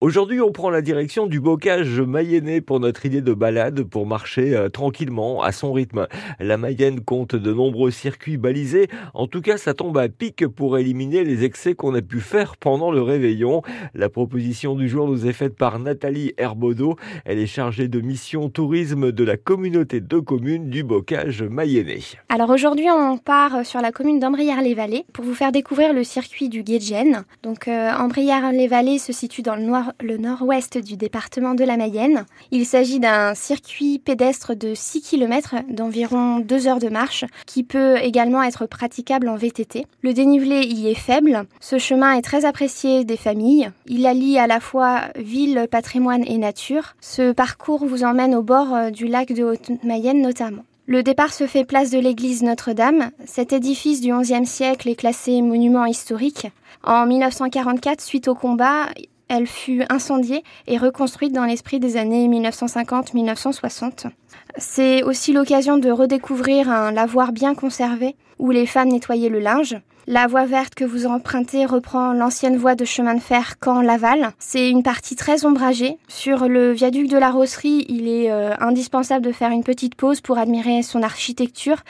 Aujourd'hui, on prend la direction du bocage mayennais pour notre idée de balade pour marcher euh, tranquillement à son rythme. La Mayenne compte de nombreux circuits balisés. En tout cas, ça tombe à pic pour éliminer les excès qu'on a pu faire pendant le réveillon. La proposition du jour nous est faite par Nathalie Herbaudot. Elle est chargée de mission tourisme de la communauté de communes du bocage mayennais. Alors aujourd'hui, on part sur la commune d'Ambrières-les-Vallées pour vous faire découvrir le circuit du Guédjen. Donc euh, Ambrières-les-Vallées se situe dans le noir le nord-ouest du département de la Mayenne. Il s'agit d'un circuit pédestre de 6 km d'environ 2 heures de marche qui peut également être praticable en VTT. Le dénivelé y est faible. Ce chemin est très apprécié des familles. Il allie à la fois ville, patrimoine et nature. Ce parcours vous emmène au bord du lac de Haute-Mayenne notamment. Le départ se fait place de l'église Notre-Dame. Cet édifice du XIe siècle est classé monument historique. En 1944, suite au combat, elle fut incendiée et reconstruite dans l'esprit des années 1950-1960. C'est aussi l'occasion de redécouvrir un lavoir bien conservé où les femmes nettoyaient le linge. La voie verte que vous empruntez reprend l'ancienne voie de chemin de fer Caen-Laval. C'est une partie très ombragée. Sur le viaduc de la Rosserie, il est euh, indispensable de faire une petite pause pour admirer son architecture,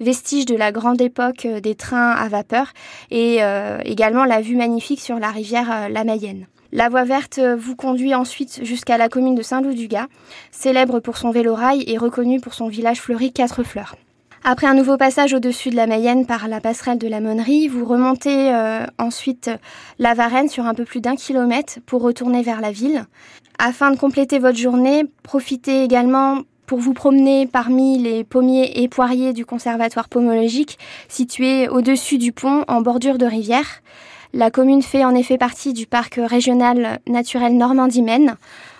vestige de la grande époque euh, des trains à vapeur, et euh, également la vue magnifique sur la rivière la Mayenne. La voie verte vous conduit ensuite jusqu'à la commune de Saint-Loup-du-Gard, célèbre pour son vélorail et reconnue pour son village fleuri Quatre Fleurs. Après un nouveau passage au-dessus de la Mayenne par la passerelle de la Monnerie, vous remontez euh, ensuite la Varenne sur un peu plus d'un kilomètre pour retourner vers la ville. Afin de compléter votre journée, profitez également pour vous promener parmi les pommiers et poiriers du conservatoire pomologique situé au-dessus du pont en bordure de rivière. La commune fait en effet partie du parc régional naturel Normandie-Maine.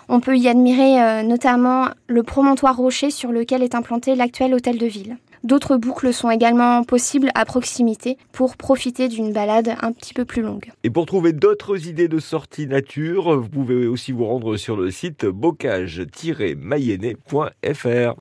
On peut y admirer euh, notamment le promontoire rocher sur lequel est implanté l'actuel hôtel de ville. D'autres boucles sont également possibles à proximité pour profiter d'une balade un petit peu plus longue. Et pour trouver d'autres idées de sortie nature, vous pouvez aussi vous rendre sur le site bocage-mayennais.fr.